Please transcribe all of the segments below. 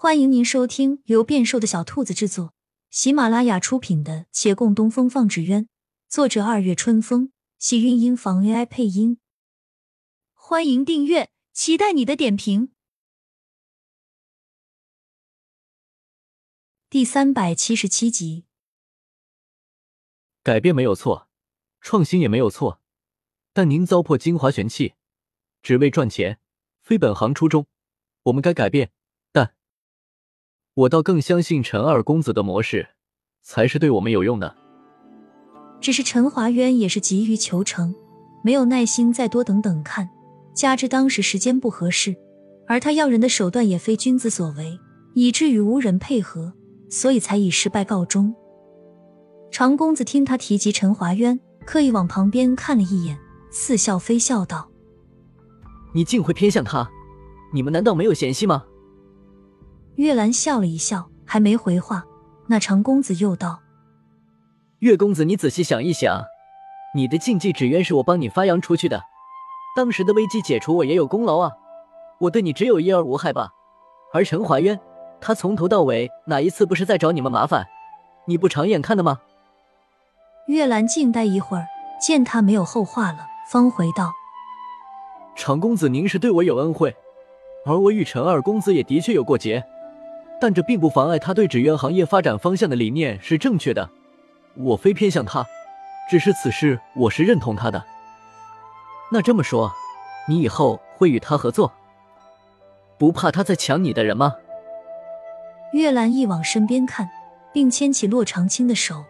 欢迎您收听由变瘦的小兔子制作、喜马拉雅出品的《且共东风放纸鸢》，作者二月春风，喜韵音房 AI 配音。欢迎订阅，期待你的点评。第三百七十七集，改变没有错，创新也没有错，但您糟粕精华玄器，只为赚钱，非本行初衷。我们该改变。我倒更相信陈二公子的模式才是对我们有用的。只是陈华渊也是急于求成，没有耐心再多等等看，加之当时时间不合适，而他要人的手段也非君子所为，以至于无人配合，所以才以失败告终。常公子听他提及陈华渊，刻意往旁边看了一眼，似笑非笑道：“你竟会偏向他？你们难道没有嫌隙吗？”月兰笑了一笑，还没回话，那长公子又道：“月公子，你仔细想一想，你的禁忌纸鸢是我帮你发扬出去的，当时的危机解除我也有功劳啊，我对你只有益而无害吧？而陈怀渊，他从头到尾哪一次不是在找你们麻烦？你不长眼看的吗？”月兰静待一会儿，见他没有后话了，方回道：“长公子，您是对我有恩惠，而我与陈二公子也的确有过节。”但这并不妨碍他对纸鸢行业发展方向的理念是正确的，我非偏向他，只是此事我是认同他的。那这么说，你以后会与他合作？不怕他再抢你的人吗？月兰一往身边看，并牵起洛长青的手。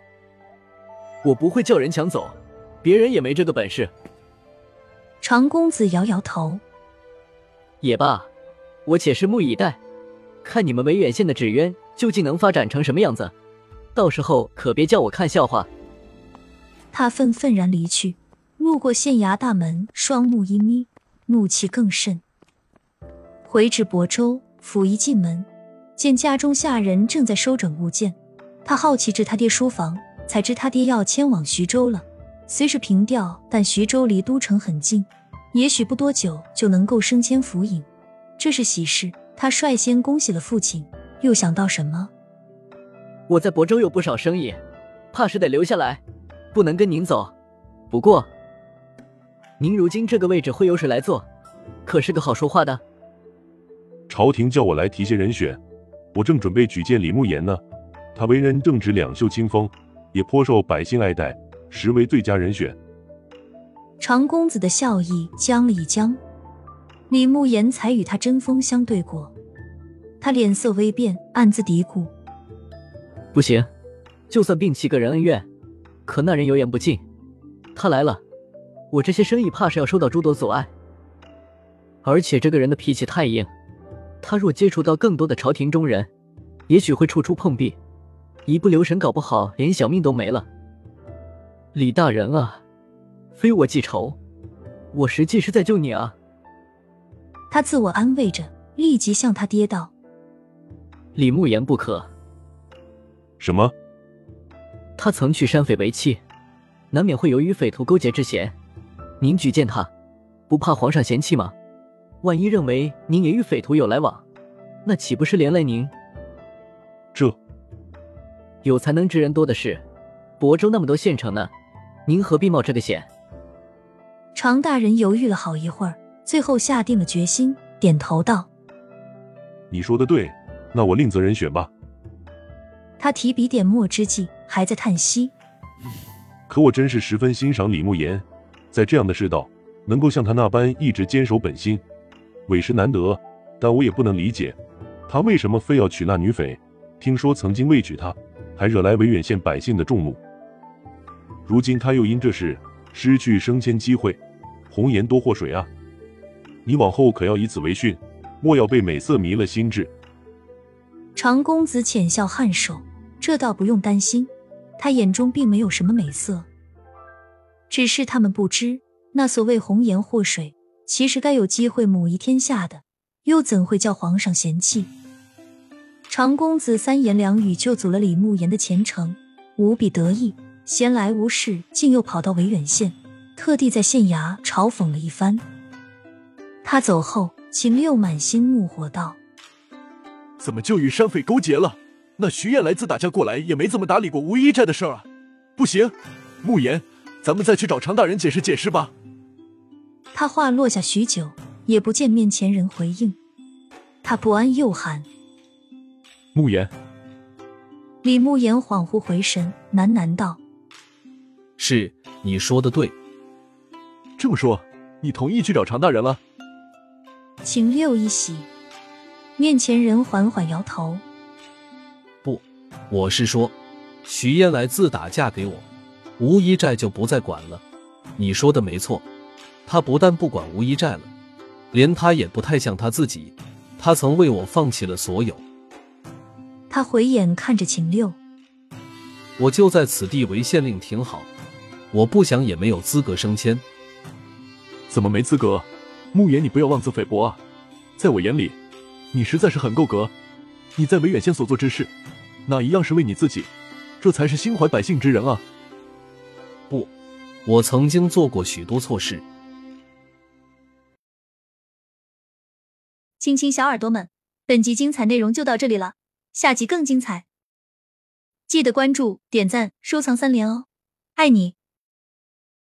我不会叫人抢走，别人也没这个本事。长公子摇摇头。也罢，我且拭目以待。看你们维远县的纸鸢究竟能发展成什么样子，到时候可别叫我看笑话。他愤愤然离去，路过县衙大门，双目一眯，怒气更甚。回至亳州府，一进门，见家中下人正在收整物件，他好奇至他爹书房，才知他爹要迁往徐州了。虽是平调，但徐州离都城很近，也许不多久就能够升迁府尹，这是喜事。他率先恭喜了父亲，又想到什么？我在亳州有不少生意，怕是得留下来，不能跟您走。不过，您如今这个位置会由谁来做？可是个好说话的。朝廷叫我来提些人选，我正准备举荐李慕言呢。他为人正直，两袖清风，也颇受百姓爱戴，实为最佳人选。长公子的笑意僵了一僵。李慕言才与他针锋相对过，他脸色微变，暗自嘀咕：“不行，就算摒弃个人恩怨，可那人油盐不进，他来了，我这些生意怕是要受到诸多阻碍。而且这个人的脾气太硬，他若接触到更多的朝廷中人，也许会处处碰壁，一不留神，搞不好连小命都没了。李大人啊，非我记仇，我实际是在救你啊。”他自我安慰着，立即向他爹道：“李慕言不可。什么？他曾去山匪为妻，难免会有与匪徒勾结之嫌。您举荐他，不怕皇上嫌弃吗？万一认为您也与匪徒有来往，那岂不是连累您？这有才能之人多的是，亳州那么多县城呢，您何必冒这个险？”常大人犹豫了好一会儿。最后下定了决心，点头道：“你说的对，那我另择人选吧。”他提笔点墨之际，还在叹息：“可我真是十分欣赏李慕言，在这样的世道，能够像他那般一直坚守本心，委实难得。但我也不能理解，他为什么非要娶那女匪？听说曾经未娶她，还惹来维远县百姓的众怒。如今他又因这事失去升迁机会，红颜多祸水啊！”你往后可要以此为训，莫要被美色迷了心智。长公子浅笑颔首，这倒不用担心，他眼中并没有什么美色，只是他们不知，那所谓红颜祸水，其实该有机会母仪天下的，又怎会叫皇上嫌弃？长公子三言两语就阻了李慕言的前程，无比得意，闲来无事，竟又跑到维远县，特地在县衙嘲讽了一番。他走后，秦六满心怒火道：“怎么就与山匪勾结了？那徐燕来自打架过来，也没怎么打理过无依寨的事儿啊！不行，慕言，咱们再去找常大人解释解释吧。他话落下许久，也不见面前人回应，他不安，又喊：“慕言！”李慕言恍惚回神，喃喃道：“是，你说的对。这么说，你同意去找常大人了？”秦六一喜，面前人缓缓摇头。不我是说，徐嫣来自打嫁给我，吴一寨就不再管了。你说的没错，他不但不管吴一寨了，连他也不太像他自己。他曾为我放弃了所有。他回眼看着秦六，我就在此地为县令挺好，我不想也没有资格升迁。怎么没资格？慕言，你不要妄自菲薄啊！在我眼里，你实在是很够格。你在维远县所做之事。哪一样是为你自己，这才是心怀百姓之人啊！不，我曾经做过许多错事。亲亲小耳朵们，本集精彩内容就到这里了，下集更精彩，记得关注、点赞、收藏三连哦，爱你！